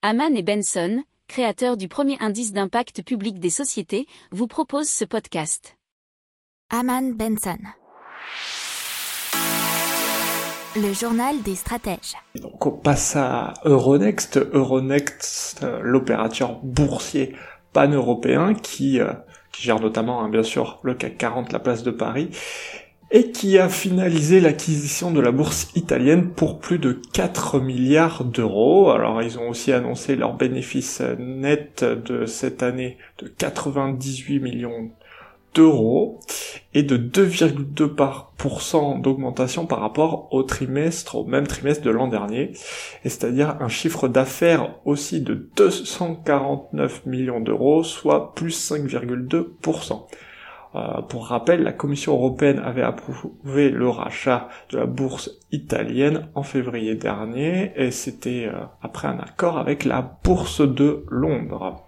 Haman et Benson, créateurs du premier indice d'impact public des sociétés, vous proposent ce podcast. Haman Benson. Le journal des stratèges. Donc on passe à Euronext. Euronext, euh, l'opérateur boursier pan-européen qui, euh, qui gère notamment, hein, bien sûr, le CAC 40, la place de Paris, et qui a finalisé l'acquisition de la bourse italienne pour plus de 4 milliards d'euros. Alors ils ont aussi annoncé leur bénéfice net de cette année de 98 millions d'euros et de 2,2% d'augmentation par rapport au trimestre, au même trimestre de l'an dernier, et c'est-à-dire un chiffre d'affaires aussi de 249 millions d'euros, soit plus 5,2%. Euh, pour rappel, la Commission européenne avait approuvé le rachat de la bourse italienne en février dernier, et c'était euh, après un accord avec la bourse de Londres.